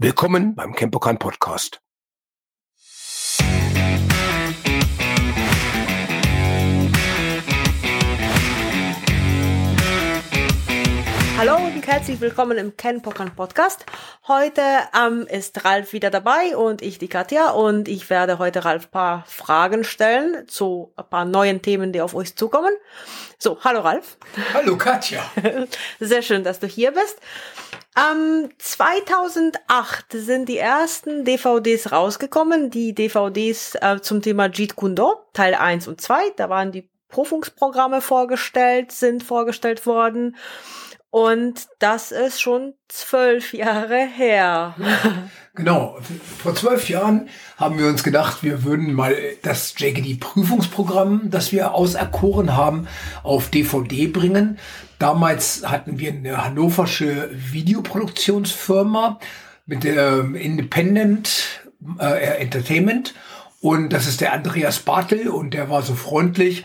Willkommen beim Campokan Podcast. Und herzlich willkommen im Ken Pokan Podcast. Heute ähm, ist Ralf wieder dabei und ich die Katja und ich werde heute Ralf paar Fragen stellen zu ein paar neuen Themen, die auf euch zukommen. So, hallo Ralf. Hallo Katja. Sehr schön, dass du hier bist. Ähm, 2008 sind die ersten DVDs rausgekommen, die DVDs äh, zum Thema Jeet Kune Do, Teil 1 und 2. Da waren die Prüfungsprogramme vorgestellt, sind vorgestellt worden. Und das ist schon zwölf Jahre her. Genau. Vor zwölf Jahren haben wir uns gedacht, wir würden mal das JGD-Prüfungsprogramm, das wir auserkoren haben, auf DVD bringen. Damals hatten wir eine hannoversche Videoproduktionsfirma mit der Independent äh, Entertainment. Und das ist der Andreas Bartel und der war so freundlich,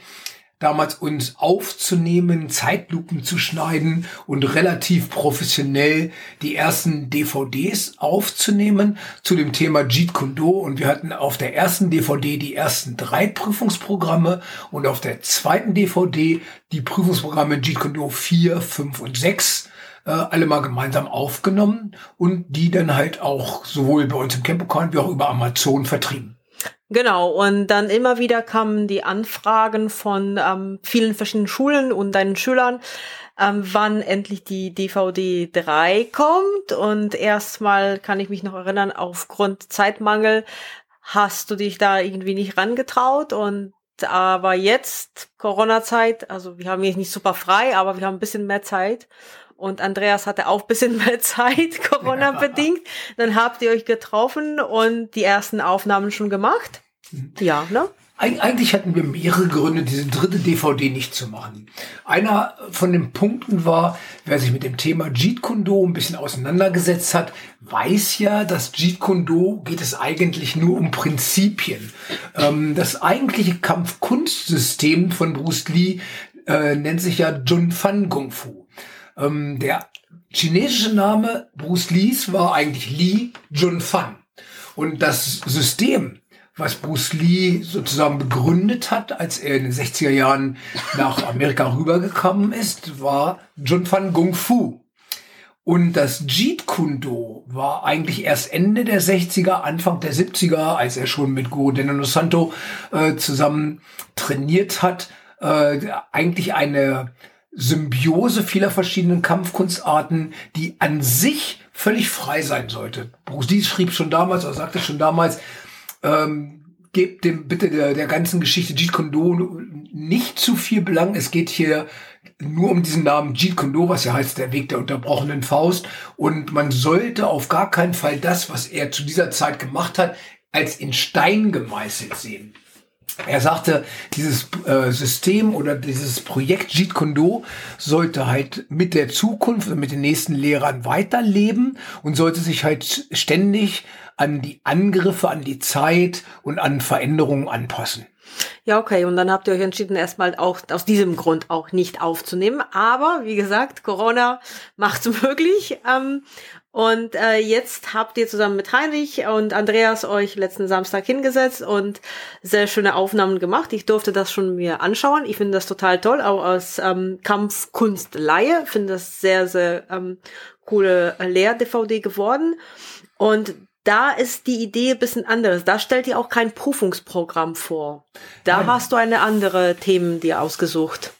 damals uns aufzunehmen, Zeitlupen zu schneiden und relativ professionell die ersten DVDs aufzunehmen zu dem Thema Jeet Kune Do. Und wir hatten auf der ersten DVD die ersten drei Prüfungsprogramme und auf der zweiten DVD die Prüfungsprogramme Jeet Kune Do 4, 5 und 6 äh, alle mal gemeinsam aufgenommen und die dann halt auch sowohl bei uns im Campokan wie auch über Amazon vertrieben. Genau, und dann immer wieder kamen die Anfragen von ähm, vielen verschiedenen Schulen und deinen Schülern, ähm, wann endlich die DVD 3 kommt. Und erstmal kann ich mich noch erinnern, aufgrund Zeitmangel hast du dich da irgendwie nicht rangetraut und aber jetzt Corona-Zeit, also wir haben jetzt nicht super frei, aber wir haben ein bisschen mehr Zeit und Andreas hatte auch bisschen mehr Zeit, Corona bedingt. Dann habt ihr euch getroffen und die ersten Aufnahmen schon gemacht. Mhm. Ja, ne? Eig eigentlich hatten wir mehrere Gründe, diese dritte DVD nicht zu machen. Einer von den Punkten war, wer sich mit dem Thema Jeet Kune Do ein bisschen auseinandergesetzt hat, weiß ja, dass Jeet Kune Do geht es eigentlich nur um Prinzipien. Ähm, das eigentliche Kampfkunstsystem von Bruce Lee äh, nennt sich ja Jun Fan Kung Fu. Ähm, der chinesische Name Bruce Lees war eigentlich Li Junfan. Und das System, was Bruce Lee sozusagen begründet hat, als er in den 60er Jahren nach Amerika rübergekommen ist, war Junfan Kung Fu. Und das Jeet Kune Do war eigentlich erst Ende der 60er, Anfang der 70er, als er schon mit Guru Denano Santo äh, zusammen trainiert hat, äh, eigentlich eine Symbiose vieler verschiedenen Kampfkunstarten, die an sich völlig frei sein sollte. Bruce Lee schrieb schon damals, oder sagte schon damals, ähm, gebt dem bitte der, der ganzen Geschichte Jeet Kune Do nicht zu viel Belang. Es geht hier nur um diesen Namen Jeet Kune Do, was ja heißt der Weg der unterbrochenen Faust. Und man sollte auf gar keinen Fall das, was er zu dieser Zeit gemacht hat, als in Stein gemeißelt sehen. Er sagte, dieses äh, System oder dieses Projekt Jeet Kune Do sollte halt mit der Zukunft und mit den nächsten Lehrern weiterleben und sollte sich halt ständig an die Angriffe, an die Zeit und an Veränderungen anpassen. Ja, okay. Und dann habt ihr euch entschieden, erstmal auch aus diesem Grund auch nicht aufzunehmen. Aber wie gesagt, Corona macht es möglich. Ähm, und äh, jetzt habt ihr zusammen mit Heinrich und Andreas euch letzten Samstag hingesetzt und sehr schöne Aufnahmen gemacht. Ich durfte das schon mir anschauen. Ich finde das total toll, auch aus ähm, Kampfkunstleihe. Finde das sehr, sehr ähm, coole Lehr-DVD geworden. Und da ist die Idee ein bisschen anderes. Da stellt ihr auch kein Prüfungsprogramm vor. Da Nein. hast du eine andere Themen dir ausgesucht.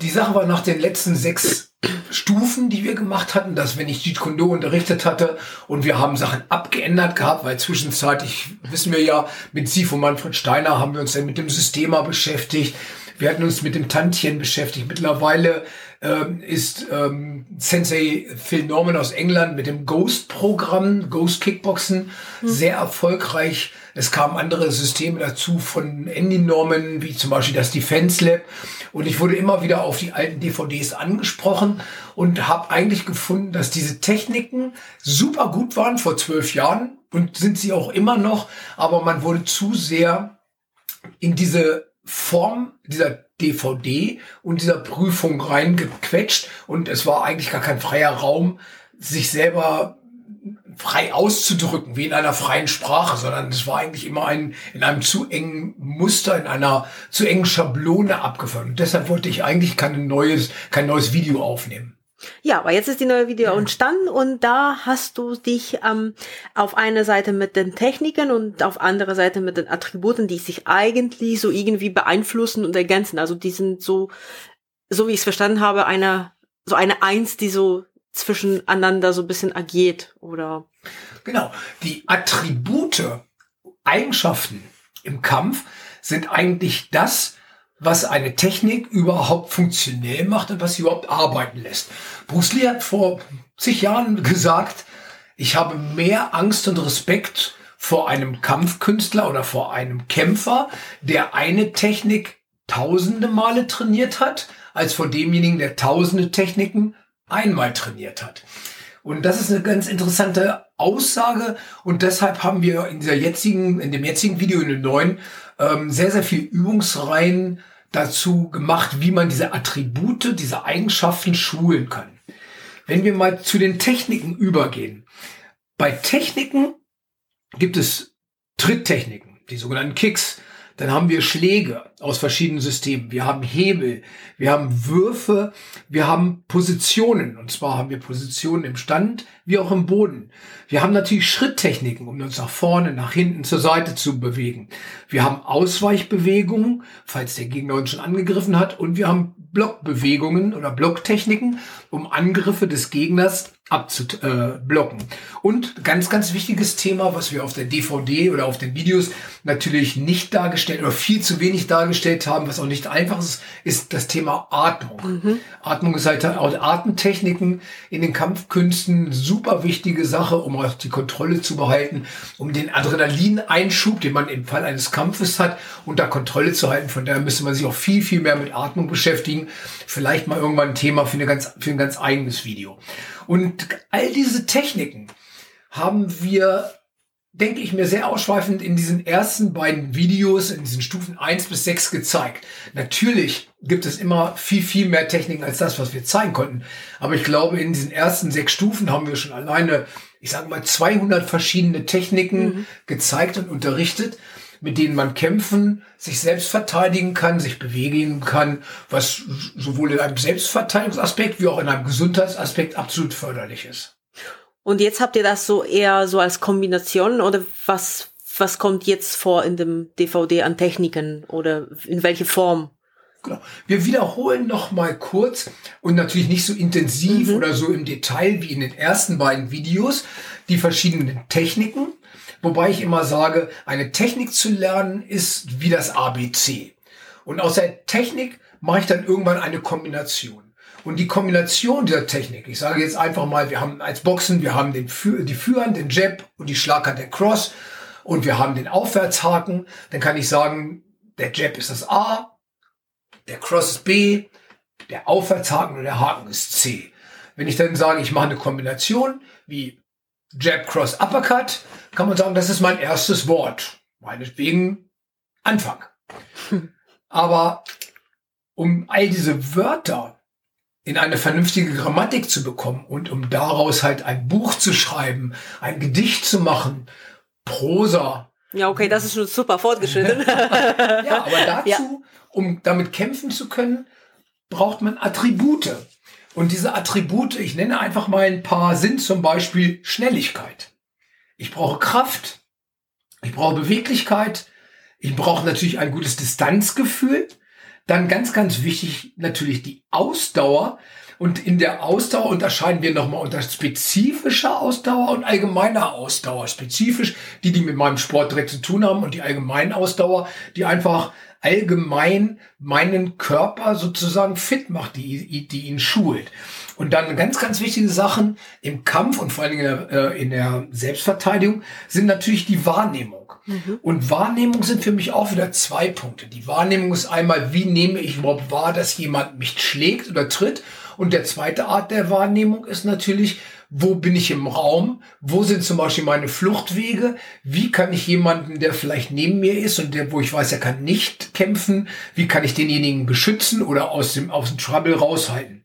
Die Sache war nach den letzten sechs Stufen, die wir gemacht hatten, dass wenn ich Jeet Kune Do unterrichtet hatte und wir haben Sachen abgeändert gehabt, weil zwischenzeitlich, wissen wir ja, mit Sif und Manfred Steiner haben wir uns dann mit dem Systema beschäftigt. Wir hatten uns mit dem Tantchen beschäftigt. Mittlerweile ähm, ist ähm, Sensei Phil Norman aus England mit dem Ghost-Programm, Ghost Kickboxen, mhm. sehr erfolgreich. Es kamen andere Systeme dazu von Andy Norman, wie zum Beispiel das Defense Lab. Und ich wurde immer wieder auf die alten DVDs angesprochen und habe eigentlich gefunden, dass diese Techniken super gut waren vor zwölf Jahren und sind sie auch immer noch, aber man wurde zu sehr in diese Form dieser DVD und dieser Prüfung reingequetscht und es war eigentlich gar kein freier Raum, sich selber frei auszudrücken, wie in einer freien Sprache, sondern es war eigentlich immer ein, in einem zu engen Muster, in einer zu engen Schablone abgefahren. Und deshalb wollte ich eigentlich kein neues, kein neues Video aufnehmen. Ja, aber jetzt ist die neue Video entstanden und da hast du dich ähm, auf einer Seite mit den Techniken und auf andere Seite mit den Attributen, die sich eigentlich so irgendwie beeinflussen und ergänzen. Also die sind so, so wie ich es verstanden habe, eine so eine Eins, die so zwischeneinander so ein bisschen agiert oder. Genau. Die Attribute, Eigenschaften im Kampf sind eigentlich das, was eine Technik überhaupt funktionell macht und was sie überhaupt arbeiten lässt. Bruce Lee hat vor zig Jahren gesagt, ich habe mehr Angst und Respekt vor einem Kampfkünstler oder vor einem Kämpfer, der eine Technik tausende Male trainiert hat, als vor demjenigen, der tausende Techniken einmal trainiert hat. Und das ist eine ganz interessante Aussage und deshalb haben wir in dieser jetzigen, in dem jetzigen Video in den neuen ähm, sehr, sehr viel Übungsreihen dazu gemacht, wie man diese Attribute, diese Eigenschaften schulen kann. Wenn wir mal zu den Techniken übergehen. Bei Techniken gibt es Tritttechniken, die sogenannten Kicks. Dann haben wir Schläge aus verschiedenen Systemen. Wir haben Hebel, wir haben Würfe, wir haben Positionen. Und zwar haben wir Positionen im Stand wie auch im Boden. Wir haben natürlich Schritttechniken, um uns nach vorne, nach hinten, zur Seite zu bewegen. Wir haben Ausweichbewegungen, falls der Gegner uns schon angegriffen hat. Und wir haben Blockbewegungen oder Blocktechniken, um Angriffe des Gegners abzublocken. Und ganz, ganz wichtiges Thema, was wir auf der DVD oder auf den Videos natürlich nicht dargestellt oder viel zu wenig dargestellt haben, was auch nicht einfach ist, ist das Thema Atmung. Mhm. Atmung ist halt auch Atemtechniken in den Kampfkünsten super wichtige Sache, um auch die Kontrolle zu behalten, um den Adrenalineinschub, den man im Fall eines Kampfes hat, unter Kontrolle zu halten. Von daher müsste man sich auch viel, viel mehr mit Atmung beschäftigen. Vielleicht mal irgendwann ein Thema für, eine ganz, für ein ganz eigenes Video. Und all diese Techniken haben wir, denke ich mir, sehr ausschweifend in diesen ersten beiden Videos, in diesen Stufen eins bis sechs gezeigt. Natürlich gibt es immer viel, viel mehr Techniken als das, was wir zeigen konnten. Aber ich glaube, in diesen ersten sechs Stufen haben wir schon alleine, ich sage mal, 200 verschiedene Techniken mhm. gezeigt und unterrichtet mit denen man kämpfen, sich selbst verteidigen kann, sich bewegen kann, was sowohl in einem Selbstverteidigungsaspekt wie auch in einem Gesundheitsaspekt absolut förderlich ist. Und jetzt habt ihr das so eher so als Kombination oder was, was kommt jetzt vor in dem DVD an Techniken oder in welche Form? Genau. Wir wiederholen noch mal kurz und natürlich nicht so intensiv mhm. oder so im Detail wie in den ersten beiden Videos die verschiedenen Techniken, Wobei ich immer sage, eine Technik zu lernen ist wie das ABC. Und aus der Technik mache ich dann irgendwann eine Kombination. Und die Kombination dieser Technik, ich sage jetzt einfach mal, wir haben als Boxen, wir haben den, die Führen, den Jab und die Schlaghand der Cross und wir haben den Aufwärtshaken, dann kann ich sagen, der Jab ist das A, der Cross ist B, der Aufwärtshaken und der Haken ist C. Wenn ich dann sage, ich mache eine Kombination wie Jab, Cross, Uppercut, kann man sagen, das ist mein erstes Wort. Meinetwegen Anfang. Aber um all diese Wörter in eine vernünftige Grammatik zu bekommen und um daraus halt ein Buch zu schreiben, ein Gedicht zu machen, Prosa. Ja, okay, das ist schon super fortgeschritten. ja, aber dazu, ja. um damit kämpfen zu können, braucht man Attribute. Und diese Attribute, ich nenne einfach mal ein paar, sind zum Beispiel Schnelligkeit. Ich brauche Kraft. Ich brauche Beweglichkeit. Ich brauche natürlich ein gutes Distanzgefühl. Dann ganz, ganz wichtig natürlich die Ausdauer. Und in der Ausdauer unterscheiden wir nochmal unter spezifischer Ausdauer und allgemeiner Ausdauer. Spezifisch die, die mit meinem Sport direkt zu tun haben und die allgemeine Ausdauer, die einfach allgemein meinen Körper sozusagen fit macht, die, die ihn schult. Und dann ganz, ganz wichtige Sachen im Kampf und vor allen Dingen in der, äh, in der Selbstverteidigung sind natürlich die Wahrnehmung. Mhm. Und Wahrnehmung sind für mich auch wieder zwei Punkte. Die Wahrnehmung ist einmal, wie nehme ich überhaupt wahr, dass jemand mich schlägt oder tritt? Und der zweite Art der Wahrnehmung ist natürlich, wo bin ich im Raum, wo sind zum Beispiel meine Fluchtwege, wie kann ich jemanden, der vielleicht neben mir ist und der, wo ich weiß, er kann nicht kämpfen, wie kann ich denjenigen beschützen oder aus dem, aus dem Trouble raushalten.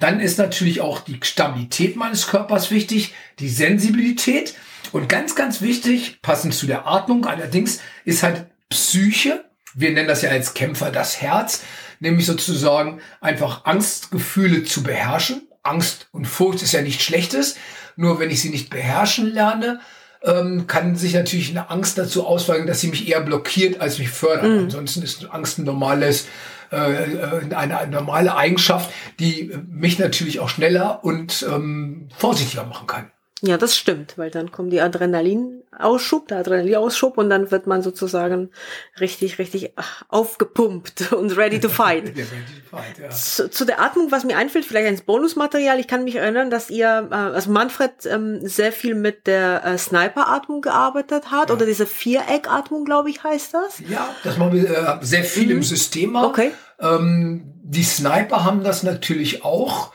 Dann ist natürlich auch die Stabilität meines Körpers wichtig, die Sensibilität. Und ganz, ganz wichtig, passend zu der Atmung allerdings, ist halt Psyche. Wir nennen das ja als Kämpfer das Herz, nämlich sozusagen einfach Angstgefühle zu beherrschen. Angst und Furcht ist ja nichts Schlechtes, nur wenn ich sie nicht beherrschen lerne, ähm, kann sich natürlich eine Angst dazu ausweichen, dass sie mich eher blockiert als mich fördert. Mhm. Ansonsten ist Angst ein normales, äh, äh, eine, eine normale Eigenschaft, die mich natürlich auch schneller und ähm, vorsichtiger machen kann. Ja, das stimmt, weil dann kommt die Adrenalinausschub, der Adrenalinausschub und dann wird man sozusagen richtig, richtig aufgepumpt und ready to fight. ready to fight ja. zu, zu, der Atmung, was mir einfällt, vielleicht als Bonusmaterial, ich kann mich erinnern, dass ihr, äh, also Manfred ähm, sehr viel mit der äh, Sniper-Atmung gearbeitet hat ja. oder diese Viereck-Atmung, glaube ich, heißt das. Ja, das machen wir äh, sehr viel mhm. im System. Okay. Ähm, die Sniper haben das natürlich auch.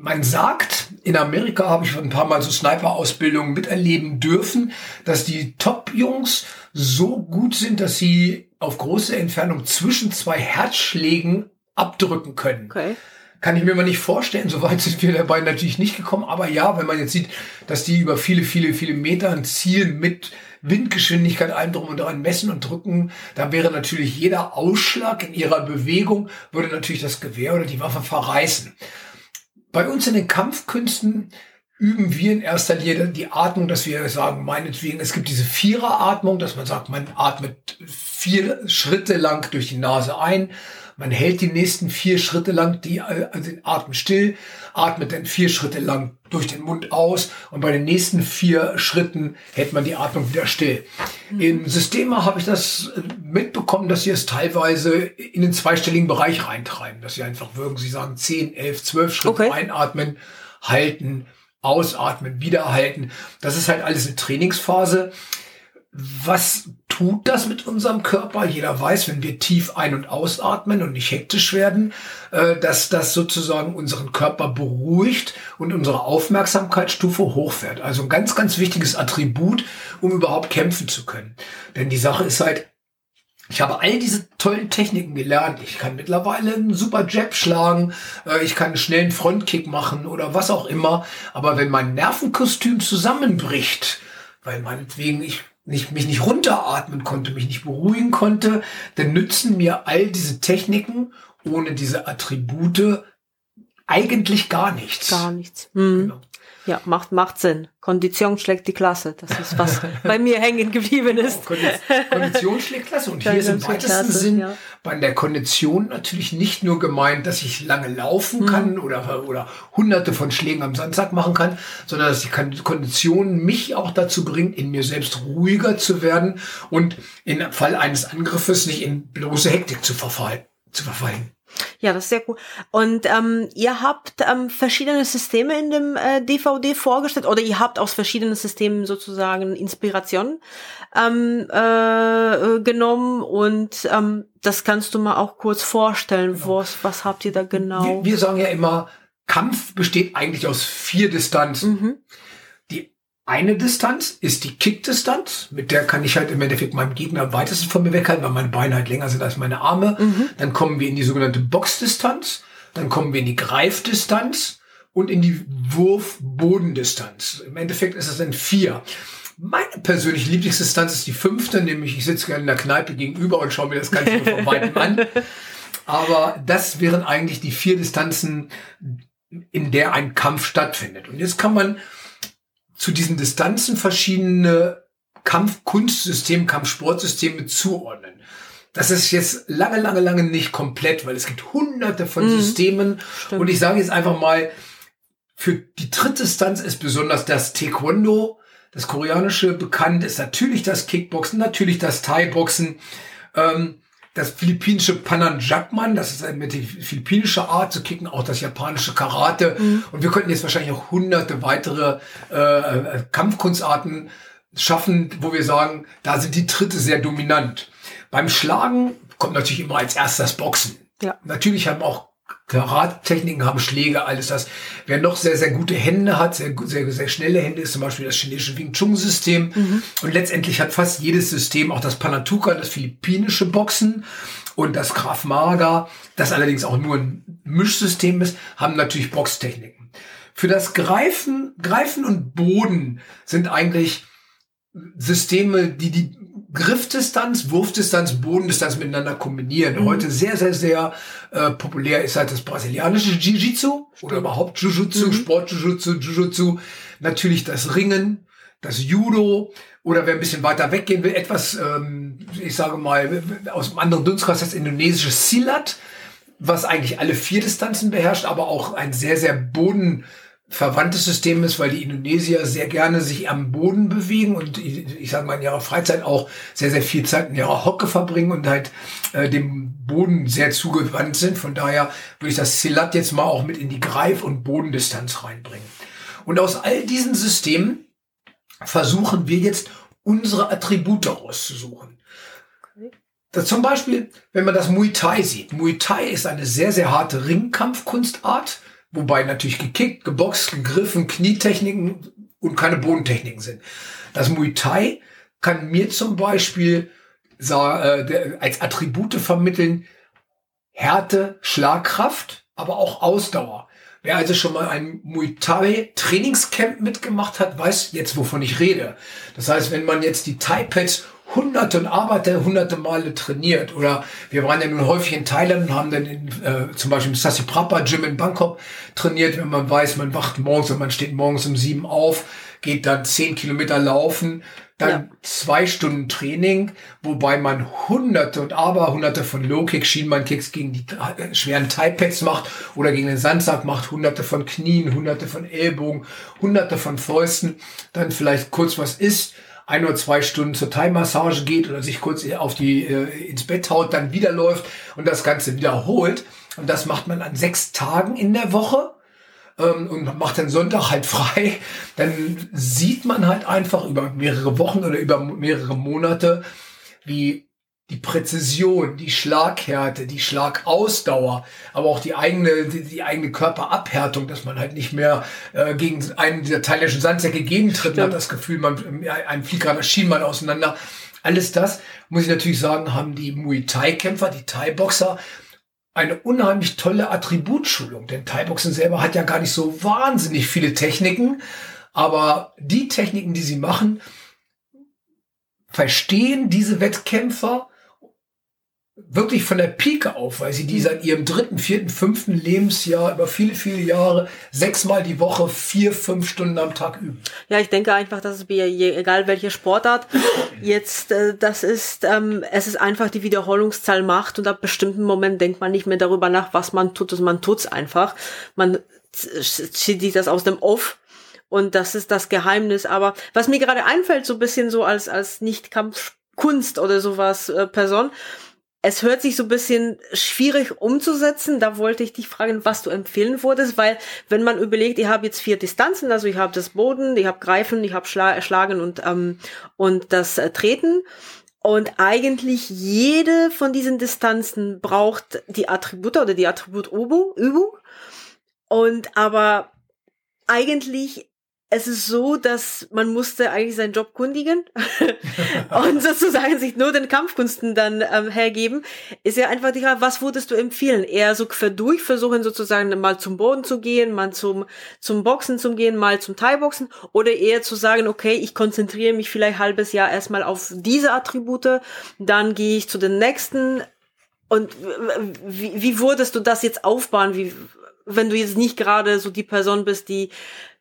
Man sagt, in Amerika habe ich ein paar Mal so Sniper-Ausbildungen miterleben dürfen, dass die Top-Jungs so gut sind, dass sie auf große Entfernung zwischen zwei Herzschlägen abdrücken können. Okay. Kann ich mir mal nicht vorstellen. Soweit sind wir dabei natürlich nicht gekommen. Aber ja, wenn man jetzt sieht, dass die über viele, viele, viele Meter ein Ziel mit Windgeschwindigkeit allem drum und dran messen und drücken, dann wäre natürlich jeder Ausschlag in ihrer Bewegung, würde natürlich das Gewehr oder die Waffe verreißen. Bei uns in den Kampfkünsten üben wir in erster Linie die Atmung, dass wir sagen, meinetwegen, es gibt diese Viereratmung, dass man sagt, man atmet vier Schritte lang durch die Nase ein, man hält die nächsten vier Schritte lang die, also den Atem still, atmet dann vier Schritte lang durch den Mund aus und bei den nächsten vier Schritten hält man die Atmung wieder still. Mhm. Im Systema habe ich das mitbekommen, dass sie es teilweise in den zweistelligen Bereich reintreiben, dass sie einfach würden, sie sagen 10, 11, 12 Schritte okay. einatmen, halten, ausatmen, wieder halten. Das ist halt alles eine Trainingsphase was tut das mit unserem Körper? Jeder weiß, wenn wir tief ein- und ausatmen und nicht hektisch werden, äh, dass das sozusagen unseren Körper beruhigt und unsere Aufmerksamkeitsstufe hochfährt. Also ein ganz, ganz wichtiges Attribut, um überhaupt kämpfen zu können. Denn die Sache ist halt, ich habe all diese tollen Techniken gelernt. Ich kann mittlerweile einen super Jab schlagen, äh, ich kann einen schnellen Frontkick machen oder was auch immer. Aber wenn mein Nervenkostüm zusammenbricht, weil meinetwegen ich nicht, mich nicht runteratmen konnte, mich nicht beruhigen konnte, dann nützen mir all diese Techniken ohne diese Attribute eigentlich gar nichts. Gar nichts. Mhm. Genau. Ja, macht, macht Sinn. Kondition schlägt die Klasse. Das ist was bei mir hängen geblieben ist. Kondition schlägt Klasse. Und hier ist im weitesten Klasse, Sinn ja. bei der Kondition natürlich nicht nur gemeint, dass ich lange laufen kann mhm. oder, oder hunderte von Schlägen am Sandsack machen kann, sondern dass die Kondition mich auch dazu bringt, in mir selbst ruhiger zu werden und im Fall eines Angriffes nicht in bloße Hektik zu verfallen. Zu verfallen. Ja, das ist sehr cool. Und ähm, ihr habt ähm, verschiedene Systeme in dem äh, DVD vorgestellt oder ihr habt aus verschiedenen Systemen sozusagen Inspiration ähm, äh, genommen und ähm, das kannst du mal auch kurz vorstellen. Genau. Was, was habt ihr da genau? Wir, wir sagen ja immer, Kampf besteht eigentlich aus vier Distanzen. Mhm. Eine Distanz ist die Kick-Distanz, mit der kann ich halt im Endeffekt meinem Gegner am weitesten von mir weghalten, weil meine Beine halt länger sind als meine Arme. Mhm. Dann kommen wir in die sogenannte Box-Distanz, dann kommen wir in die Greifdistanz und in die Wurf-Bodendistanz. Im Endeffekt ist es dann vier. Meine persönliche Lieblingsdistanz ist die fünfte, nämlich ich sitze gerne in der Kneipe gegenüber und schaue mir das Ganze von weitem an. Aber das wären eigentlich die vier Distanzen, in der ein Kampf stattfindet. Und jetzt kann man zu diesen Distanzen verschiedene Kampfkunstsysteme, Kampfsportsysteme zuordnen. Das ist jetzt lange, lange, lange nicht komplett, weil es gibt hunderte von mhm. Systemen. Stimmt. Und ich sage jetzt einfach mal, für die dritte Distanz ist besonders das Taekwondo, das koreanische bekannt, ist natürlich das Kickboxen, natürlich das Thai-Boxen. Ähm, das philippinische Pananjakman, das ist eine die philippinische Art zu kicken, auch das japanische Karate. Mhm. Und wir könnten jetzt wahrscheinlich auch hunderte weitere äh, äh, Kampfkunstarten schaffen, wo wir sagen, da sind die Tritte sehr dominant. Beim Schlagen kommt natürlich immer als erstes das Boxen. Ja. Natürlich haben auch Karate-Techniken haben, Schläge, alles das. Wer noch sehr, sehr gute Hände hat, sehr, sehr, sehr schnelle Hände, ist zum Beispiel das chinesische Wing Chun-System. Mhm. Und letztendlich hat fast jedes System, auch das Panatuka, das philippinische Boxen und das Krav Maga, das allerdings auch nur ein Mischsystem ist, haben natürlich Boxtechniken. Für das Greifen, Greifen und Boden sind eigentlich Systeme, die die Griffdistanz, Wurfdistanz, Bodendistanz miteinander kombinieren. Mhm. Heute sehr, sehr, sehr äh, populär ist halt das brasilianische Jiu-Jitsu oder überhaupt Jiu-Jitsu, mhm. Sport-Jiu-Jitsu, Jiu-Jitsu. Natürlich das Ringen, das Judo oder wer ein bisschen weiter weggehen will, etwas, ähm, ich sage mal, aus einem anderen Dunstkreis, das indonesische Silat, was eigentlich alle vier Distanzen beherrscht, aber auch ein sehr, sehr boden verwandtes System ist, weil die Indonesier sehr gerne sich am Boden bewegen und ich, ich sage mal in ihrer Freizeit auch sehr, sehr viel Zeit in ihrer Hocke verbringen und halt äh, dem Boden sehr zugewandt sind. Von daher würde ich das Silat jetzt mal auch mit in die Greif- und Bodendistanz reinbringen. Und aus all diesen Systemen versuchen wir jetzt unsere Attribute auszusuchen. Zum Beispiel, wenn man das Muay Thai sieht. Muay Thai ist eine sehr, sehr harte Ringkampfkunstart Wobei natürlich gekickt, geboxt, gegriffen, Knietechniken und keine Bodentechniken sind. Das Muay Thai kann mir zum Beispiel äh, als Attribute vermitteln Härte, Schlagkraft, aber auch Ausdauer. Wer also schon mal ein Muay Thai Trainingscamp mitgemacht hat, weiß jetzt, wovon ich rede. Das heißt, wenn man jetzt die Thai Pads hunderte und Arbeiter hunderte Male trainiert. Oder wir waren ja nun häufig in Thailand und haben dann in, äh, zum Beispiel im Sasi Prapa Gym in Bangkok trainiert, wenn man weiß, man wacht morgens und man steht morgens um sieben auf, geht dann zehn Kilometer laufen, dann ja. zwei Stunden Training, wobei man hunderte und aber hunderte von Low-Kicks, Schienbein-Kicks gegen die äh, schweren Taipads macht oder gegen den Sandsack macht, hunderte von Knien, hunderte von Ellbogen, hunderte von Fäusten, dann vielleicht kurz was isst, ein oder zwei Stunden zur Thai-Massage geht oder sich kurz auf die, äh, ins Bett haut, dann wieder läuft und das Ganze wiederholt. Und das macht man an sechs Tagen in der Woche ähm, und macht den Sonntag halt frei. Dann sieht man halt einfach über mehrere Wochen oder über mehrere Monate, wie die Präzision, die Schlaghärte, die Schlagausdauer, aber auch die eigene, die, die eigene Körperabhärtung, dass man halt nicht mehr äh, gegen einen dieser thailändischen Sandsäcke gegentritt, man hat das Gefühl, man ein fliegt gerade Schienbein auseinander. Alles das, muss ich natürlich sagen, haben die Muay Thai-Kämpfer, die Thai-Boxer, eine unheimlich tolle Attributschulung. Denn Thai-Boxen selber hat ja gar nicht so wahnsinnig viele Techniken, aber die Techniken, die sie machen, verstehen diese Wettkämpfer wirklich von der Pike auf, weil sie die seit ihrem dritten, vierten, fünften Lebensjahr über viele, viele Jahre sechsmal die Woche vier, fünf Stunden am Tag üben. Ja, ich denke einfach, dass es mir, egal welche Sportart, jetzt, äh, das ist, ähm, es ist einfach die Wiederholungszahl macht und ab bestimmten Moment denkt man nicht mehr darüber nach, was man tut, also man tut's einfach. Man zieht sich das aus dem Off und das ist das Geheimnis. Aber was mir gerade einfällt, so ein bisschen so als, als Nicht-Kampfkunst oder sowas äh, Person, es hört sich so ein bisschen schwierig umzusetzen. Da wollte ich dich fragen, was du empfehlen würdest, weil wenn man überlegt, ich habe jetzt vier Distanzen, also ich habe das Boden, ich habe Greifen, ich habe Schla Schlagen und, ähm, und das äh, Treten. Und eigentlich jede von diesen Distanzen braucht die Attribute oder die Attributübung. Übung. Und aber eigentlich es ist so, dass man musste eigentlich seinen Job kundigen und sozusagen sich nur den Kampfkunsten dann ähm, hergeben. Ist ja einfach die Frage, was würdest du empfehlen? Eher so quer versuchen sozusagen mal zum Boden zu gehen, mal zum, zum Boxen zu gehen, mal zum Thai-Boxen oder eher zu sagen, okay, ich konzentriere mich vielleicht halbes Jahr erstmal auf diese Attribute, dann gehe ich zu den nächsten und wie, wie würdest du das jetzt aufbauen? Wie, wenn du jetzt nicht gerade so die Person bist, die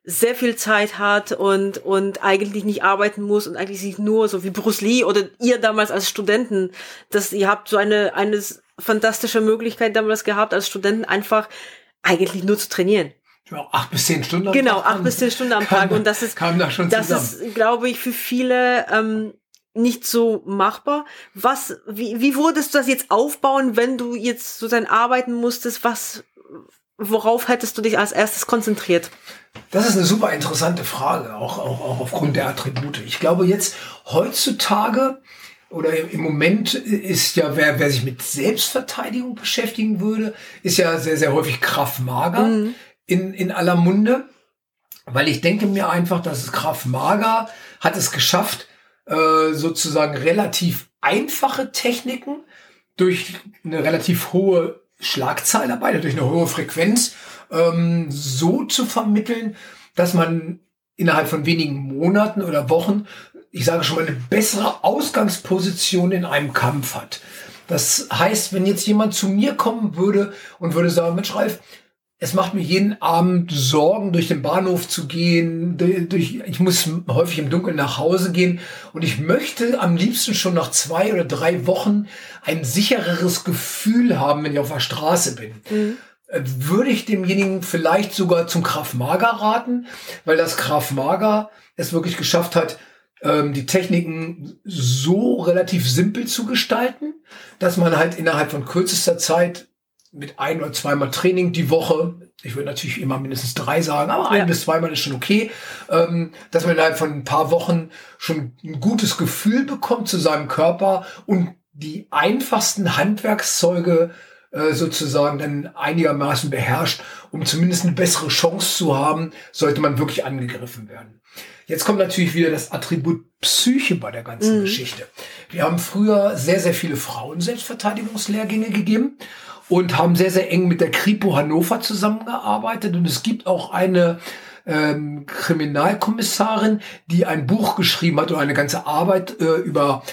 sehr viel Zeit hat und, und eigentlich nicht arbeiten muss und eigentlich sich nur so wie Bruce Lee oder ihr damals als Studenten, dass ihr habt so eine, eine fantastische Möglichkeit damals gehabt, als Studenten einfach eigentlich nur zu trainieren. Ja, acht bis zehn Stunden am genau, Tag. Genau, acht bis zehn Stunden am Tag. Und das ist, kam da schon das ist, glaube ich, für viele ähm, nicht so machbar. Was, wie, wie würdest du das jetzt aufbauen, wenn du jetzt sozusagen arbeiten musstest? Was, worauf hättest du dich als erstes konzentriert? Das ist eine super interessante Frage, auch, auch, auch aufgrund der Attribute. Ich glaube jetzt, heutzutage oder im Moment ist ja, wer, wer sich mit Selbstverteidigung beschäftigen würde, ist ja sehr, sehr häufig Kraftmager mhm. in, in aller Munde. Weil ich denke mir einfach, dass es Kraftmager hat es geschafft, äh, sozusagen relativ einfache Techniken durch eine relativ hohe Schlagzahl dabei, durch eine hohe Frequenz, ähm, so zu vermitteln, dass man innerhalb von wenigen Monaten oder Wochen ich sage schon mal, eine bessere Ausgangsposition in einem Kampf hat. Das heißt, wenn jetzt jemand zu mir kommen würde und würde sagen, Mensch, Ralf, es macht mir jeden Abend Sorgen, durch den Bahnhof zu gehen. Durch, ich muss häufig im Dunkeln nach Hause gehen. Und ich möchte am liebsten schon nach zwei oder drei Wochen ein sichereres Gefühl haben, wenn ich auf der Straße bin. Mhm. Würde ich demjenigen vielleicht sogar zum Kraftmager raten, weil das Kraftmager es wirklich geschafft hat, ähm, die Techniken so relativ simpel zu gestalten, dass man halt innerhalb von kürzester Zeit mit ein oder zweimal Training die Woche, ich würde natürlich immer mindestens drei sagen, aber ein bis zweimal ist schon okay, ähm, dass man innerhalb von ein paar Wochen schon ein gutes Gefühl bekommt zu seinem Körper und die einfachsten Handwerkszeuge äh, sozusagen dann einigermaßen beherrscht, um zumindest eine bessere Chance zu haben, sollte man wirklich angegriffen werden. Jetzt kommt natürlich wieder das Attribut Psyche bei der ganzen mhm. Geschichte. Wir haben früher sehr, sehr viele Frauen-Selbstverteidigungslehrgänge gegeben und haben sehr, sehr eng mit der Kripo Hannover zusammengearbeitet. Und es gibt auch eine ähm, Kriminalkommissarin, die ein Buch geschrieben hat oder eine ganze Arbeit äh, über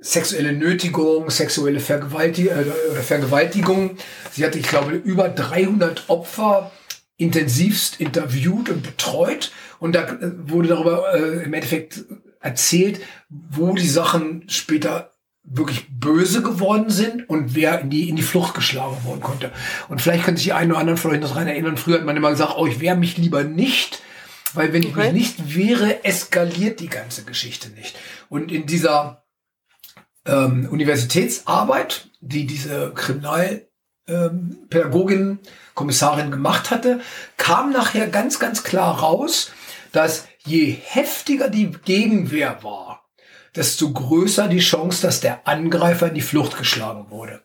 sexuelle Nötigung, sexuelle Vergewaltig äh, Vergewaltigung. Sie hatte, ich glaube, über 300 Opfer intensivst interviewt und betreut und da äh, wurde darüber äh, im Endeffekt erzählt, wo die Sachen später wirklich böse geworden sind und wer in die, in die Flucht geschlagen worden konnte. Und vielleicht können sich die einen oder anderen von euch noch daran erinnern, früher hat man immer gesagt, oh, ich wehre mich lieber nicht, weil wenn ich mich nicht wehre, eskaliert die ganze Geschichte nicht. Und in dieser ähm, Universitätsarbeit, die diese Kriminal ähm, Kommissarin gemacht hatte, kam nachher ganz, ganz klar raus, dass je heftiger die Gegenwehr war, desto größer die Chance, dass der Angreifer in die Flucht geschlagen wurde.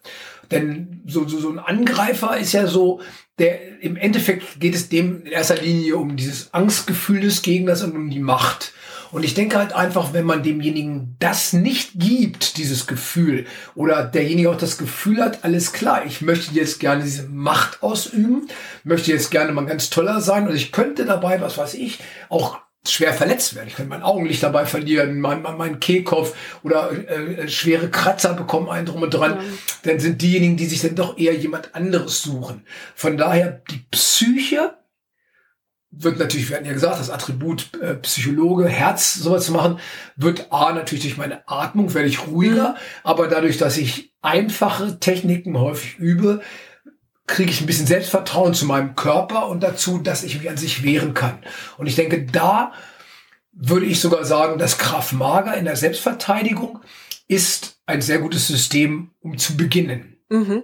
Denn so, so, so ein Angreifer ist ja so, der im Endeffekt geht es dem in erster Linie um dieses Angstgefühl des Gegners und um die Macht. Und ich denke halt einfach, wenn man demjenigen das nicht gibt, dieses Gefühl, oder derjenige auch das Gefühl hat, alles klar, ich möchte jetzt gerne diese Macht ausüben, möchte jetzt gerne mal ganz toller sein und ich könnte dabei, was weiß ich, auch schwer verletzt werden. Ich könnte mein Augenlicht dabei verlieren, mein, mein, mein Kehlkopf oder äh, schwere Kratzer bekommen einen drum und dran. Ja. Dann sind diejenigen, die sich dann doch eher jemand anderes suchen. Von daher die Psyche wird natürlich, wir hatten ja gesagt, das Attribut äh, Psychologe, Herz, sowas zu machen, wird A, natürlich durch meine Atmung werde ich ruhiger, mhm. aber dadurch, dass ich einfache Techniken häufig übe, kriege ich ein bisschen Selbstvertrauen zu meinem Körper und dazu, dass ich mich an sich wehren kann. Und ich denke, da würde ich sogar sagen, dass Kraft Mager in der Selbstverteidigung ist ein sehr gutes System, um zu beginnen. Mhm.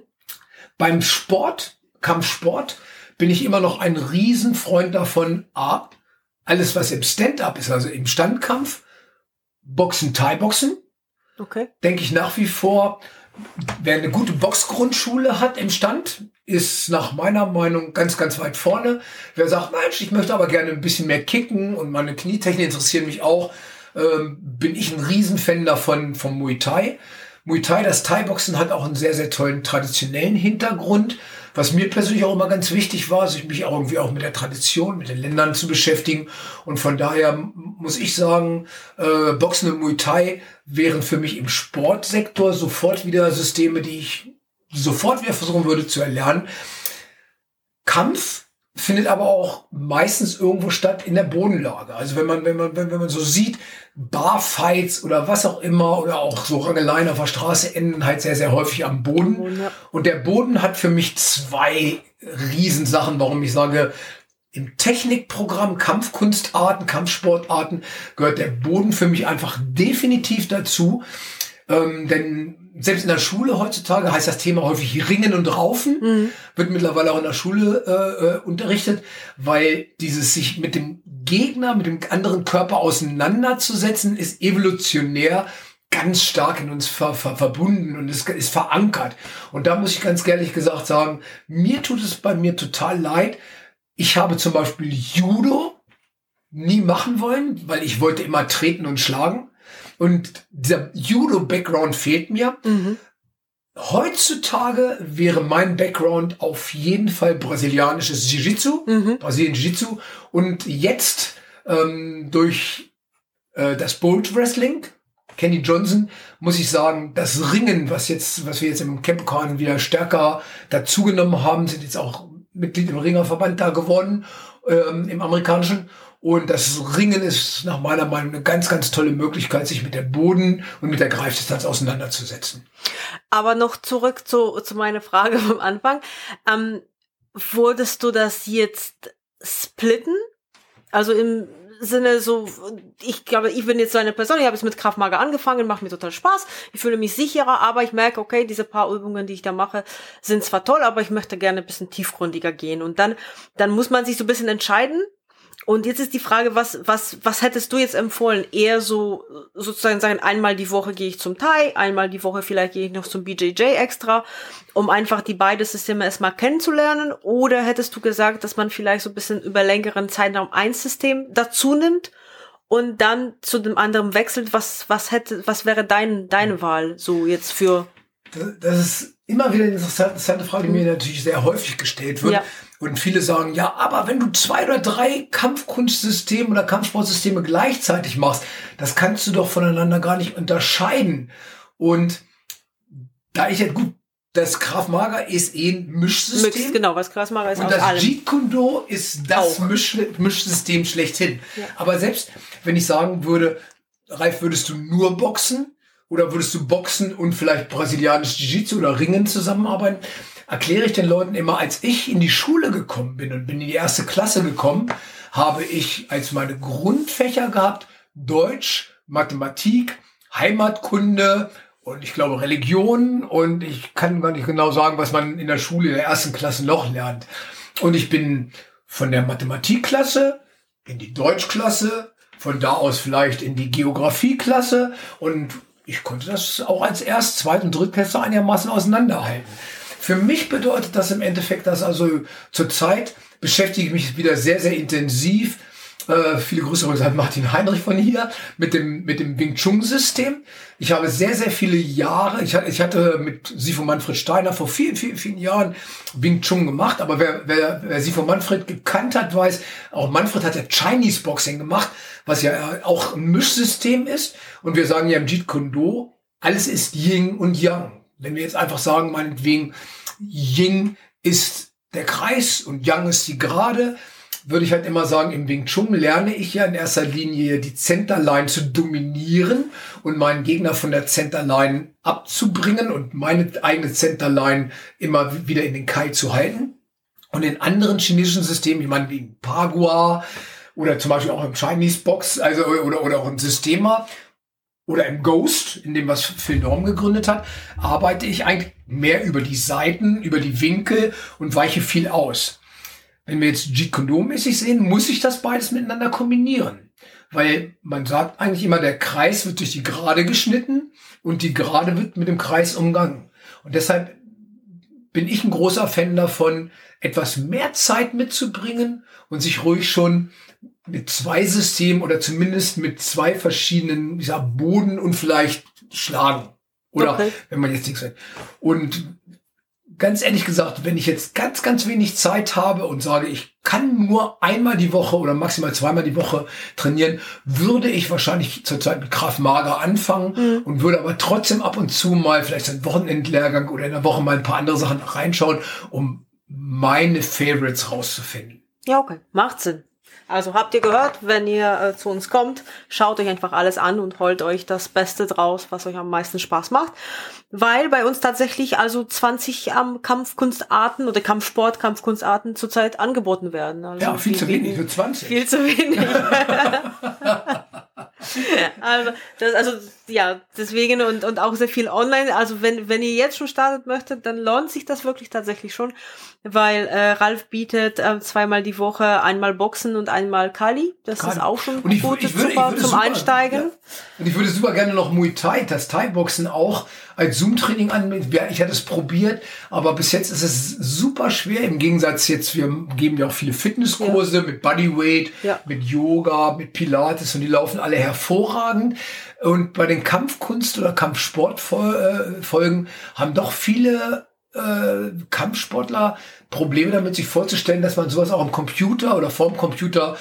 Beim Sport, Kampfsport, bin ich immer noch ein Riesenfreund davon, A, alles was im Stand-up ist, also im Standkampf, Boxen, Thai-Boxen, okay. denke ich nach wie vor, wer eine gute Boxgrundschule hat im Stand, ist nach meiner Meinung ganz, ganz weit vorne. Wer sagt, Mensch, ich möchte aber gerne ein bisschen mehr kicken und meine Knietechnik interessieren mich auch, ähm, bin ich ein Riesenfan davon vom Muay Thai. Muay Thai, das Thai-Boxen hat auch einen sehr, sehr tollen traditionellen Hintergrund. Was mir persönlich auch immer ganz wichtig war, sich mich auch irgendwie auch mit der Tradition, mit den Ländern zu beschäftigen. Und von daher muss ich sagen, äh, Boxen und Muay Thai wären für mich im Sportsektor sofort wieder Systeme, die ich sofort wieder versuchen würde zu erlernen. Kampf findet aber auch meistens irgendwo statt in der Bodenlage. Also wenn man, wenn man, wenn, wenn man so sieht, Barfights oder was auch immer oder auch so Rangeleien auf der Straße enden halt sehr, sehr häufig am Boden. Und der Boden hat für mich zwei Riesensachen, warum ich sage, im Technikprogramm Kampfkunstarten, Kampfsportarten gehört der Boden für mich einfach definitiv dazu. Ähm, denn selbst in der Schule heutzutage heißt das Thema häufig Ringen und Raufen, mhm. wird mittlerweile auch in der Schule äh, äh, unterrichtet, weil dieses sich mit dem Gegner, mit dem anderen Körper auseinanderzusetzen, ist evolutionär ganz stark in uns ver, ver, verbunden und ist, ist verankert. Und da muss ich ganz ehrlich gesagt sagen, mir tut es bei mir total leid. Ich habe zum Beispiel Judo nie machen wollen, weil ich wollte immer treten und schlagen. Und dieser Judo-Background fehlt mir. Mhm. Heutzutage wäre mein Background auf jeden Fall brasilianisches Jiu-Jitsu, mhm. Brasilien Jiu-Jitsu. Und jetzt ähm, durch äh, das Bolt Wrestling, Kenny Johnson, muss ich sagen, das Ringen, was jetzt, was wir jetzt im Capricorn wieder stärker dazugenommen haben, sind jetzt auch Mitglied im Ringerverband da geworden, ähm, im amerikanischen. Und das Ringen ist nach meiner Meinung eine ganz, ganz tolle Möglichkeit, sich mit der Boden und mit der Greifdistanz auseinanderzusetzen. Aber noch zurück zu, zu meiner Frage vom Anfang. Ähm, wurdest du das jetzt splitten? Also im Sinne so, ich glaube, ich bin jetzt so eine Person, ich habe jetzt mit Kraftmager angefangen, macht mir total Spaß, ich fühle mich sicherer, aber ich merke, okay, diese paar Übungen, die ich da mache, sind zwar toll, aber ich möchte gerne ein bisschen tiefgründiger gehen. Und dann, dann muss man sich so ein bisschen entscheiden, und jetzt ist die Frage, was, was, was hättest du jetzt empfohlen? Eher so, sozusagen sagen, einmal die Woche gehe ich zum Thai, einmal die Woche vielleicht gehe ich noch zum BJJ extra, um einfach die beiden Systeme erstmal kennenzulernen? Oder hättest du gesagt, dass man vielleicht so ein bisschen über längeren Zeitraum ein System dazu nimmt und dann zu dem anderen wechselt? Was, was hätte, was wäre dein, deine Wahl so jetzt für? Das ist immer wieder eine interessante Frage, die mir natürlich sehr häufig gestellt wird. Ja. Und viele sagen, ja, aber wenn du zwei oder drei Kampfkunstsysteme oder Kampfsportsysteme gleichzeitig machst, das kannst du doch voneinander gar nicht unterscheiden. Und da ich ja gut, das Krav Maga ist eh ein Mischsystem. Mix, genau, was Krav Maga ist Und das Jeet Kune Do ist das Misch, Mischsystem schlechthin. Ja. Aber selbst wenn ich sagen würde, Ralf, würdest du nur boxen? Oder würdest du boxen und vielleicht brasilianisch Jiu-Jitsu oder Ringen zusammenarbeiten? Erkläre ich den Leuten immer, als ich in die Schule gekommen bin und bin in die erste Klasse gekommen, habe ich als meine Grundfächer gehabt Deutsch, Mathematik, Heimatkunde und ich glaube Religion und ich kann gar nicht genau sagen, was man in der Schule in der ersten Klasse noch lernt. Und ich bin von der Mathematikklasse in die Deutschklasse, von da aus vielleicht in die Geografieklasse und ich konnte das auch als Erst-, Zweit- und Drittklässler einigermaßen auseinanderhalten. Für mich bedeutet das im Endeffekt, dass also zurzeit beschäftige ich mich wieder sehr, sehr intensiv äh, viele Grüße übrigens an Martin Heinrich von hier mit dem, mit dem Wing Chun System. Ich habe sehr, sehr viele Jahre, ich hatte, ich hatte mit Sifo Manfred Steiner vor vielen, vielen, vielen Jahren Wing Chun gemacht, aber wer, wer, wer Sifo Manfred gekannt hat, weiß, auch Manfred hat ja Chinese Boxing gemacht, was ja auch ein Mischsystem ist. Und wir sagen ja im Jeet Kune Do, alles ist Yin und Yang. Wenn wir jetzt einfach sagen, meinetwegen, Yin ist der Kreis und Yang ist die Gerade, würde ich halt immer sagen, im Wing Chun lerne ich ja in erster Linie die Centerline zu dominieren und meinen Gegner von der Centerline abzubringen und meine eigene Centerline immer wieder in den Kai zu halten. Und in anderen chinesischen Systemen, ich meine, wie Pagua oder zum Beispiel auch im Chinese Box, also oder, oder auch im Systema, oder im Ghost, in dem was Phil Norm gegründet hat, arbeite ich eigentlich mehr über die Seiten, über die Winkel und weiche viel aus. Wenn wir jetzt Jeet mäßig sehen, muss ich das beides miteinander kombinieren. Weil man sagt eigentlich immer, der Kreis wird durch die Gerade geschnitten und die Gerade wird mit dem Kreis umgangen. Und deshalb bin ich ein großer Fan davon, etwas mehr Zeit mitzubringen und sich ruhig schon mit zwei Systemen oder zumindest mit zwei verschiedenen, ich sag, Boden und vielleicht Schlagen. Oder okay. wenn man jetzt nichts hat. Und ganz ehrlich gesagt, wenn ich jetzt ganz, ganz wenig Zeit habe und sage, ich kann nur einmal die Woche oder maximal zweimal die Woche trainieren, würde ich wahrscheinlich zurzeit mit Kraft Mager anfangen mhm. und würde aber trotzdem ab und zu mal vielleicht einen Wochenendlehrgang oder in der Woche mal ein paar andere Sachen reinschauen, um meine Favorites rauszufinden. Ja, okay. Macht Sinn. Also habt ihr gehört, wenn ihr äh, zu uns kommt, schaut euch einfach alles an und holt euch das Beste draus, was euch am meisten Spaß macht. Weil bei uns tatsächlich also 20 ähm, Kampfkunstarten oder Kampfsport, Kampfkunstarten zurzeit angeboten werden. Also ja, viel, viel zu wenig, nur 20. Viel zu wenig. Also, das, also ja, deswegen und, und auch sehr viel online. Also wenn, wenn ihr jetzt schon startet möchtet, dann lohnt sich das wirklich tatsächlich schon, weil äh, Ralf bietet äh, zweimal die Woche einmal Boxen und einmal Kali. Das Kali. ist auch schon und ich, gut, ich würde, super ich würde zum super, Einsteigen. Ja. Und ich würde super gerne noch Muay Thai, das Thai-Boxen auch als Zoom-Training an. Ich hatte es probiert, aber bis jetzt ist es super schwer. Im Gegensatz jetzt, wir geben ja auch viele Fitnesskurse ja. mit Bodyweight, ja. mit Yoga, mit Pilates und die laufen alle hervorragend. Und bei den Kampfkunst- oder Kampfsportfolgen haben doch viele äh, Kampfsportler Probleme damit, sich vorzustellen, dass man sowas auch am Computer oder vorm Computer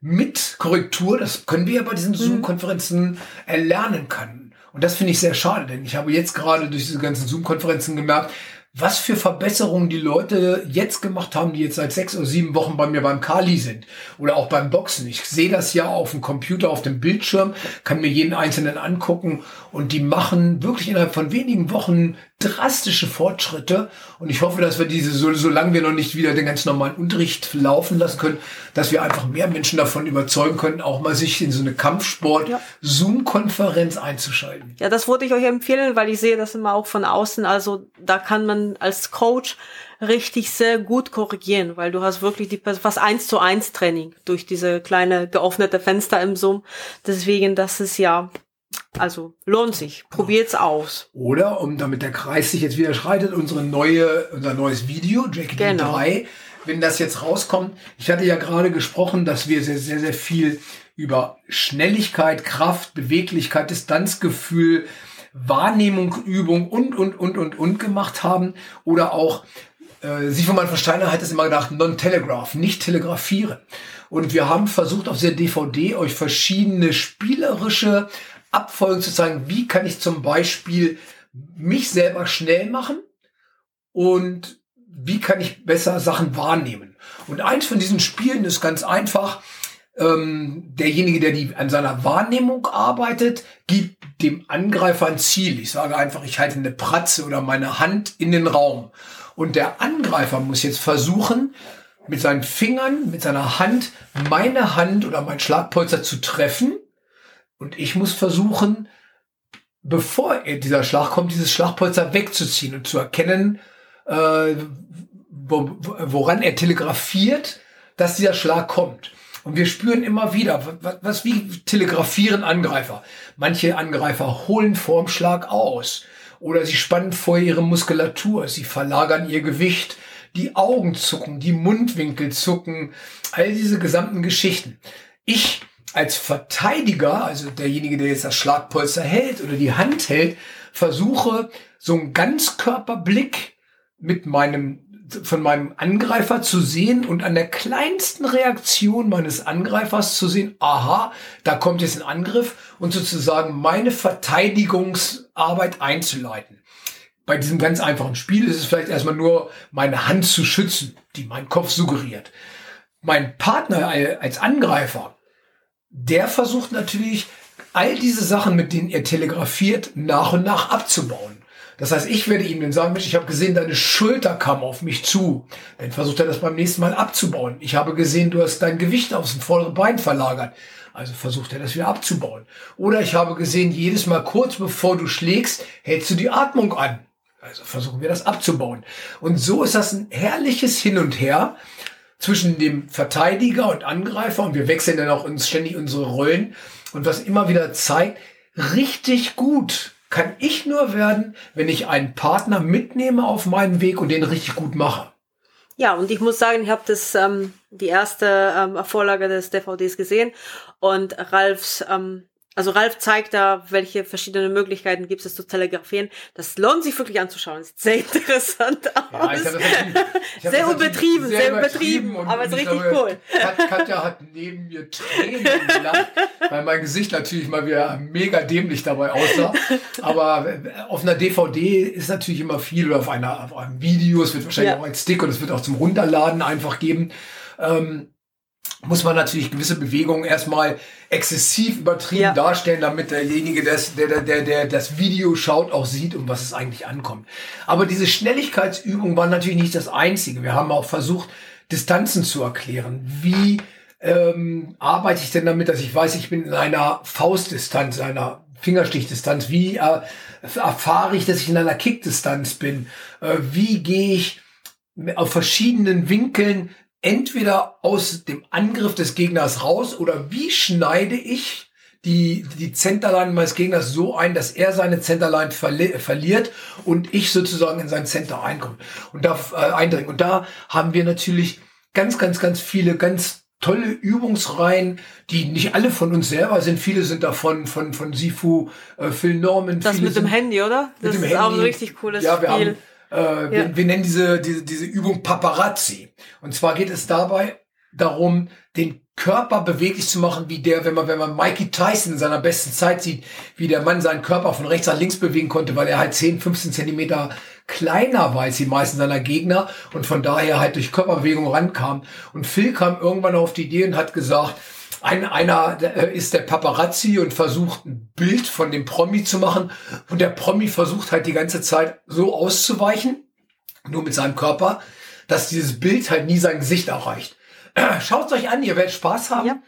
mit Korrektur, das können wir ja bei diesen mhm. Zoom-Konferenzen erlernen können. Und das finde ich sehr schade, denn ich habe jetzt gerade durch diese ganzen Zoom-Konferenzen gemerkt, was für Verbesserungen die Leute jetzt gemacht haben, die jetzt seit sechs oder sieben Wochen bei mir beim Kali sind oder auch beim Boxen. Ich sehe das ja auf dem Computer, auf dem Bildschirm, kann mir jeden einzelnen angucken und die machen wirklich innerhalb von wenigen Wochen drastische Fortschritte und ich hoffe, dass wir diese, so, solange wir noch nicht wieder den ganz normalen Unterricht laufen lassen können, dass wir einfach mehr Menschen davon überzeugen können, auch mal sich in so eine Kampfsport-Zoom-Konferenz einzuschalten. Ja, das würde ich euch empfehlen, weil ich sehe das immer auch von außen. Also da kann man als Coach richtig sehr gut korrigieren, weil du hast wirklich die fast eins zu eins Training durch diese kleine geöffnete Fenster im Zoom. Deswegen, das ist ja also lohnt sich. Probiert's aus. Oder, um damit der Kreis sich jetzt wieder schreitet, unsere neue, unser neues Video, Jackie genau. 3, wenn das jetzt rauskommt. Ich hatte ja gerade gesprochen, dass wir sehr, sehr, sehr viel über Schnelligkeit, Kraft, Beweglichkeit, Distanzgefühl, Wahrnehmung, Übung und, und, und, und, und gemacht haben. Oder auch, äh, Sie von Manfred Steiner hat es immer gedacht, non-telegraph, nicht telegrafieren. Und wir haben versucht, auf der DVD euch verschiedene spielerische Abfolgen zu zeigen, wie kann ich zum Beispiel mich selber schnell machen und wie kann ich besser Sachen wahrnehmen. Und eins von diesen Spielen ist ganz einfach, ähm, derjenige, der die, an seiner Wahrnehmung arbeitet, gibt dem Angreifer ein Ziel. Ich sage einfach, ich halte eine Pratze oder meine Hand in den Raum. Und der Angreifer muss jetzt versuchen, mit seinen Fingern, mit seiner Hand, meine Hand oder mein Schlagpolster zu treffen und ich muss versuchen, bevor dieser Schlag kommt, dieses Schlagpolster wegzuziehen und zu erkennen, äh, wo, woran er telegrafiert, dass dieser Schlag kommt. Und wir spüren immer wieder, was, was wie telegrafieren Angreifer. Manche Angreifer holen vorm Schlag aus oder sie spannen vor ihre Muskulatur, sie verlagern ihr Gewicht, die Augen zucken, die Mundwinkel zucken, all diese gesamten Geschichten. Ich als Verteidiger, also derjenige, der jetzt das Schlagpolster hält oder die Hand hält, versuche so einen Ganzkörperblick mit meinem von meinem Angreifer zu sehen und an der kleinsten Reaktion meines Angreifers zu sehen, aha, da kommt jetzt ein Angriff und sozusagen meine Verteidigungsarbeit einzuleiten. Bei diesem ganz einfachen Spiel ist es vielleicht erstmal nur meine Hand zu schützen, die mein Kopf suggeriert. Mein Partner als Angreifer der versucht natürlich, all diese Sachen, mit denen er telegrafiert, nach und nach abzubauen. Das heißt, ich werde ihm dann sagen, Mensch, ich habe gesehen, deine Schulter kam auf mich zu. Dann versucht er das beim nächsten Mal abzubauen. Ich habe gesehen, du hast dein Gewicht aufs vordere Bein verlagert. Also versucht er das wieder abzubauen. Oder ich habe gesehen, jedes Mal kurz bevor du schlägst, hältst du die Atmung an. Also versuchen wir das abzubauen. Und so ist das ein herrliches Hin und Her zwischen dem Verteidiger und Angreifer und wir wechseln dann auch uns ständig unsere Rollen und was immer wieder zeigt, richtig gut kann ich nur werden, wenn ich einen Partner mitnehme auf meinem Weg und den richtig gut mache. Ja, und ich muss sagen, ich habe das ähm, die erste ähm, Vorlage des DVDs gesehen und Ralfs ähm, also Ralf zeigt da, welche verschiedenen Möglichkeiten gibt es zu telegrafieren. Das lohnt sich wirklich anzuschauen. Sieht sehr interessant aus. Ja, ich das sehr übertrieben, sehr, übertrieben, und, aber es ist richtig glaube, cool. Katja hat neben mir Tränen gelacht, weil mein Gesicht natürlich mal wieder mega dämlich dabei aussah. Aber auf einer DVD ist natürlich immer viel oder auf, einer, auf einem Video. Es wird wahrscheinlich ja. auch ein Stick und es wird auch zum Runterladen einfach geben. Ähm, muss man natürlich gewisse Bewegungen erstmal exzessiv übertrieben ja. darstellen, damit derjenige, das, der, der, der, der das Video schaut, auch sieht, um was es eigentlich ankommt. Aber diese Schnelligkeitsübung war natürlich nicht das Einzige. Wir haben auch versucht, Distanzen zu erklären. Wie ähm, arbeite ich denn damit, dass ich weiß, ich bin in einer Faustdistanz, einer Fingerstichdistanz? Wie äh, erfahre ich, dass ich in einer Kickdistanz bin? Äh, wie gehe ich auf verschiedenen Winkeln entweder aus dem Angriff des Gegners raus oder wie schneide ich die, die Centerline meines Gegners so ein, dass er seine Centerline verli verliert und ich sozusagen in sein Center einkomme und da äh, eindringe. Und da haben wir natürlich ganz, ganz, ganz viele ganz tolle Übungsreihen, die nicht alle von uns selber sind. Viele sind davon von von Sifu, äh, Phil Norman. Das mit dem Handy, oder? Das ist Handy. auch ein richtig cooles ja, wir Spiel. Haben, äh, wir, ja. wir nennen diese, diese, diese Übung Paparazzi. Und zwar geht es dabei darum, den Körper beweglich zu machen, wie der, wenn man, wenn man Mikey Tyson in seiner besten Zeit sieht, wie der Mann seinen Körper von rechts nach links bewegen konnte, weil er halt 10, 15 Zentimeter kleiner war als die meisten seiner Gegner und von daher halt durch Körperbewegung rankam. Und Phil kam irgendwann auf die Idee und hat gesagt, ein, einer ist der Paparazzi und versucht ein Bild von dem Promi zu machen und der Promi versucht halt die ganze Zeit so auszuweichen, nur mit seinem Körper, dass dieses Bild halt nie sein Gesicht erreicht. Schaut euch an, ihr werdet Spaß haben. Ja.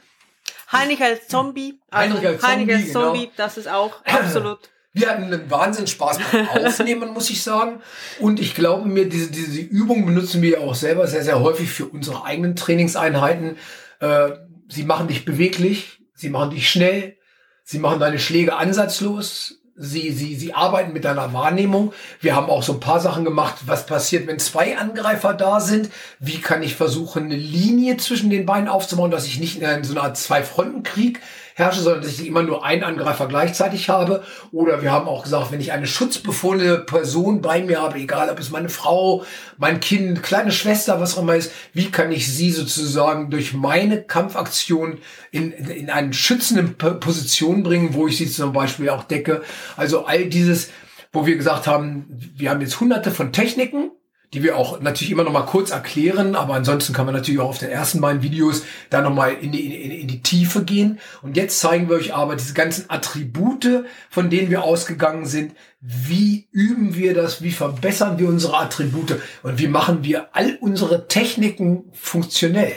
Heinrich als Zombie. Also Heinrich als Zombie, Heinrich als Zombie genau. das ist auch absolut. Wir hatten einen Wahnsinn Spaß beim Aufnehmen, muss ich sagen. Und ich glaube mir, diese, diese Übung benutzen wir auch selber sehr, sehr häufig für unsere eigenen Trainingseinheiten. Äh, sie machen dich beweglich, sie machen dich schnell, sie machen deine Schläge ansatzlos, Sie, sie, sie arbeiten mit deiner Wahrnehmung. Wir haben auch so ein paar Sachen gemacht. Was passiert, wenn zwei Angreifer da sind? Wie kann ich versuchen, eine Linie zwischen den beiden aufzubauen, dass ich nicht in so einer Art Zwei-Fronten-Krieg herrsche, sondern dass ich immer nur einen Angreifer gleichzeitig habe. Oder wir haben auch gesagt, wenn ich eine schutzbefohlene Person bei mir habe, egal ob es meine Frau, mein Kind, kleine Schwester, was auch immer ist, wie kann ich sie sozusagen durch meine Kampfaktion in, in, in eine schützende Position bringen, wo ich sie zum Beispiel auch decke. Also all dieses, wo wir gesagt haben, wir haben jetzt hunderte von Techniken, die wir auch natürlich immer noch mal kurz erklären, aber ansonsten kann man natürlich auch auf den ersten beiden Videos da noch mal in die, in, in die Tiefe gehen. Und jetzt zeigen wir euch aber diese ganzen Attribute, von denen wir ausgegangen sind. Wie üben wir das? Wie verbessern wir unsere Attribute? Und wie machen wir all unsere Techniken funktionell?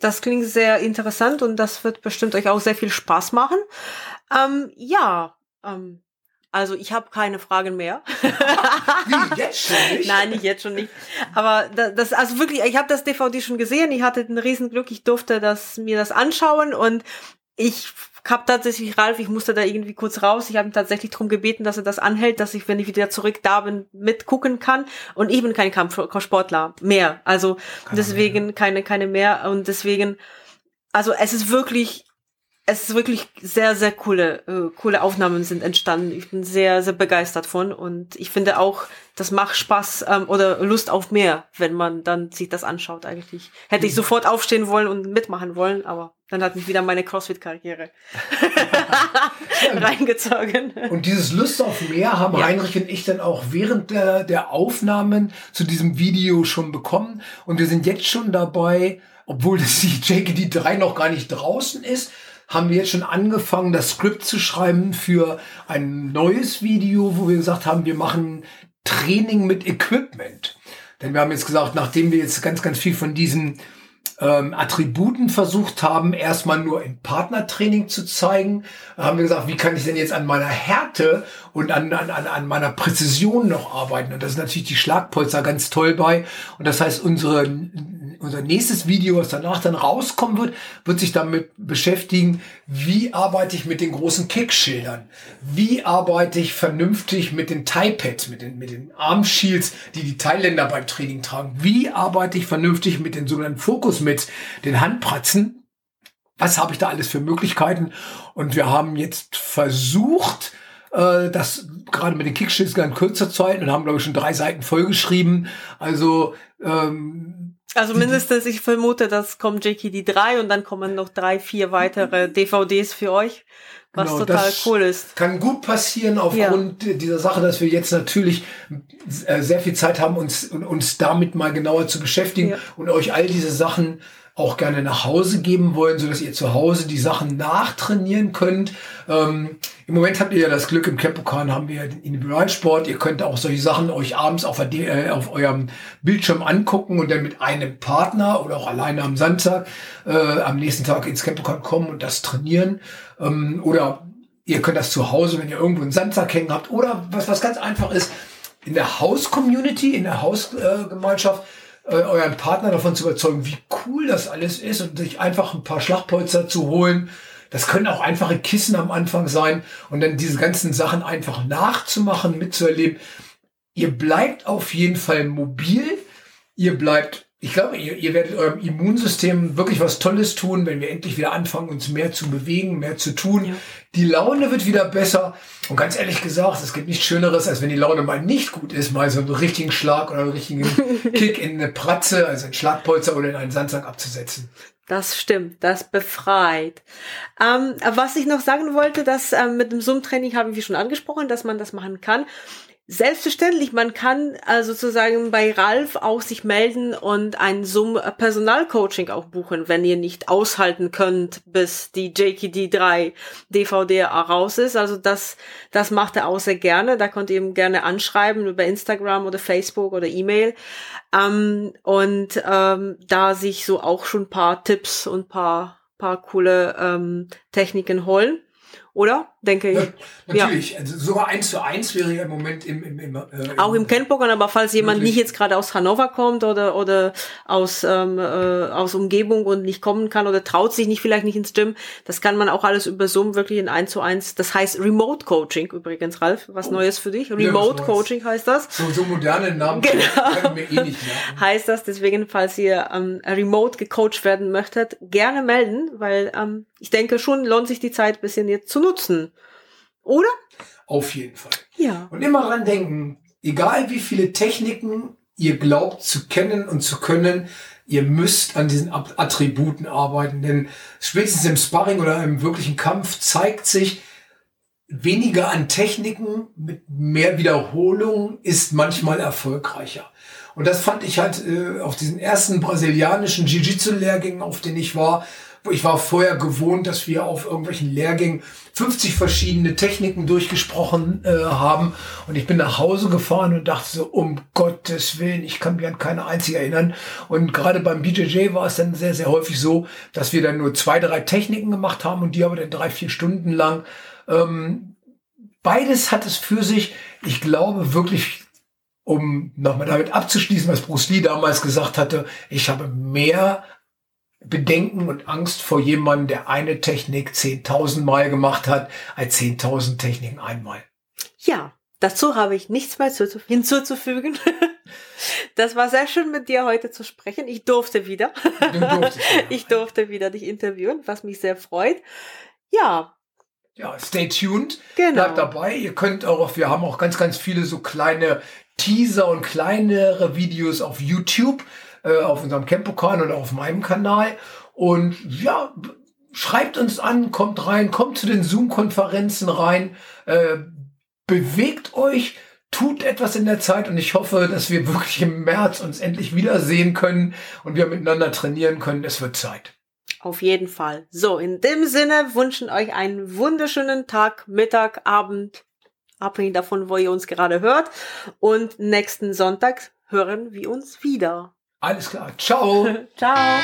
Das klingt sehr interessant und das wird bestimmt euch auch sehr viel Spaß machen. Ähm, ja, ähm, also ich habe keine Fragen mehr. Wie, jetzt schon nicht? Nein, nicht jetzt schon nicht. Aber das, also wirklich, ich habe das DVD schon gesehen. Ich hatte ein Riesenglück. Ich durfte das mir das anschauen und ich habe tatsächlich Ralf, ich musste da irgendwie kurz raus. Ich habe ihn tatsächlich darum gebeten, dass er das anhält, dass ich, wenn ich wieder zurück da bin, mitgucken kann. Und ich bin kein Kampfsportler mehr. Also keine deswegen mehr. keine keine mehr und deswegen also es ist wirklich es ist wirklich sehr, sehr coole, äh, coole Aufnahmen sind entstanden. Ich bin sehr, sehr begeistert von und ich finde auch, das macht Spaß ähm, oder Lust auf mehr, wenn man dann sich das anschaut eigentlich. Hätte ich mhm. sofort aufstehen wollen und mitmachen wollen, aber dann hat mich wieder meine CrossFit-Karriere reingezogen. Und dieses Lust auf mehr haben ja. Heinrich und ich dann auch während der, der Aufnahmen zu diesem Video schon bekommen und wir sind jetzt schon dabei, obwohl das die JKD 3 noch gar nicht draußen ist, haben wir jetzt schon angefangen, das Skript zu schreiben für ein neues Video, wo wir gesagt haben, wir machen Training mit Equipment. Denn wir haben jetzt gesagt, nachdem wir jetzt ganz, ganz viel von diesen ähm, Attributen versucht haben, erstmal nur im Partnertraining zu zeigen, haben wir gesagt, wie kann ich denn jetzt an meiner Härte und an, an, an meiner Präzision noch arbeiten? Und das ist natürlich die Schlagpolster ganz toll bei. Und das heißt, unsere unser nächstes Video, was danach dann rauskommen wird, wird sich damit beschäftigen, wie arbeite ich mit den großen Kickschildern? Wie arbeite ich vernünftig mit den Tie-Pads, mit den, mit den Armshields, die die Thailänder beim Training tragen? Wie arbeite ich vernünftig mit den sogenannten Fokus mit den Handpratzen? Was habe ich da alles für Möglichkeiten? Und wir haben jetzt versucht, äh, das gerade mit den Kickschilds in kürzer Zeit und haben, glaube ich, schon drei Seiten vollgeschrieben. Also ähm, also mindestens, ich vermute, das kommt JKD 3 und dann kommen noch drei, vier weitere DVDs für euch, was genau, total cool ist. Kann gut passieren aufgrund ja. dieser Sache, dass wir jetzt natürlich äh, sehr viel Zeit haben, uns, uns damit mal genauer zu beschäftigen ja. und euch all diese Sachen auch gerne nach Hause geben wollen, so dass ihr zu Hause die Sachen nachtrainieren könnt. Ähm, Im Moment habt ihr ja das Glück, im Campokan haben wir den Individualsport. Ihr könnt auch solche Sachen euch abends auf, äh, auf eurem Bildschirm angucken und dann mit einem Partner oder auch alleine am Samstag äh, am nächsten Tag ins Campokan kommen und das trainieren. Ähm, oder ihr könnt das zu Hause, wenn ihr irgendwo einen Sandsack hängen habt. Oder was, was ganz einfach ist, in der Haus-Community, in der Hausgemeinschaft, äh, euren Partner davon zu überzeugen, wie cool das alles ist und sich einfach ein paar Schlagpolster zu holen, Das können auch einfache Kissen am Anfang sein und dann diese ganzen Sachen einfach nachzumachen, mitzuerleben. Ihr bleibt auf jeden Fall mobil. Ihr bleibt ich glaube, ihr, ihr werdet eurem Immunsystem wirklich was Tolles tun, wenn wir endlich wieder anfangen, uns mehr zu bewegen, mehr zu tun. Ja. Die Laune wird wieder besser. Und ganz ehrlich gesagt, es gibt nichts Schöneres, als wenn die Laune mal nicht gut ist, mal so einen richtigen Schlag oder einen richtigen Kick in eine Pratze, also ein Schlagpolster oder in einen Sandsack abzusetzen. Das stimmt, das befreit. Ähm, was ich noch sagen wollte, dass ähm, mit dem Zoom-Training haben wir schon angesprochen, dass man das machen kann. Selbstverständlich, man kann also sozusagen bei Ralf auch sich melden und ein Zoom Personalcoaching auch buchen, wenn ihr nicht aushalten könnt, bis die JKD 3 DVD raus ist. Also das, das macht er auch sehr gerne. Da könnt ihr ihm gerne anschreiben über Instagram oder Facebook oder E-Mail. Ähm, und ähm, da sich so auch schon paar Tipps und paar, paar coole ähm, Techniken holen. Oder? Denke ich. Ja, natürlich. Ja. Also sogar eins zu eins wäre ja im Moment im, im, im äh, Auch im Kennpokern, aber falls jemand nicht jetzt gerade aus Hannover kommt oder, oder aus, ähm, äh, aus Umgebung und nicht kommen kann oder traut sich nicht, vielleicht nicht ins Gym, das kann man auch alles über Zoom wirklich in eins zu eins. Das heißt Remote Coaching übrigens, Ralf. Was oh. Neues für dich? Remote ja, Coaching heißt das. So, so moderne Namen genau. können wir eh nicht merken. Heißt das, deswegen, falls ihr ähm, remote gecoacht werden möchtet, gerne melden, weil ähm, ich denke schon, lohnt sich die Zeit bisschen jetzt zu nutzen. Oder? Auf jeden Fall. Ja. Und immer dran denken, egal wie viele Techniken ihr glaubt zu kennen und zu können, ihr müsst an diesen Attributen arbeiten, denn spätestens im Sparring oder im wirklichen Kampf zeigt sich, weniger an Techniken mit mehr Wiederholung ist manchmal erfolgreicher. Und das fand ich halt äh, auf diesen ersten brasilianischen Jiu-Jitsu-Lehrgängen, auf denen ich war, ich war vorher gewohnt, dass wir auf irgendwelchen Lehrgängen 50 verschiedene Techniken durchgesprochen äh, haben. Und ich bin nach Hause gefahren und dachte so, um Gottes Willen, ich kann mich an keine einzige erinnern. Und gerade beim BJJ war es dann sehr, sehr häufig so, dass wir dann nur zwei, drei Techniken gemacht haben und die aber dann drei, vier Stunden lang. Ähm, beides hat es für sich. Ich glaube wirklich, um nochmal damit abzuschließen, was Bruce Lee damals gesagt hatte, ich habe mehr Bedenken und Angst vor jemandem, der eine Technik 10.000 Mal gemacht hat, als 10.000 Techniken einmal. Ja, dazu habe ich nichts mehr hinzuzufügen. Das war sehr schön mit dir heute zu sprechen. Ich durfte wieder. Du durftest, ja. Ich durfte wieder dich interviewen, was mich sehr freut. Ja. Ja, stay tuned. Genau. Bleibt dabei. Ihr könnt auch, wir haben auch ganz, ganz viele so kleine Teaser und kleinere Videos auf YouTube äh, auf unserem Campo-Kanal oder auf meinem Kanal. Und ja, schreibt uns an, kommt rein, kommt zu den Zoom-Konferenzen rein, äh, bewegt euch, tut etwas in der Zeit und ich hoffe, dass wir wirklich im März uns endlich wiedersehen können und wir miteinander trainieren können. Es wird Zeit. Auf jeden Fall. So, in dem Sinne wünschen euch einen wunderschönen Tag, Mittag, Abend, abhängig davon, wo ihr uns gerade hört. Und nächsten Sonntag hören wir uns wieder. Alles klar. Ciao. Ciao.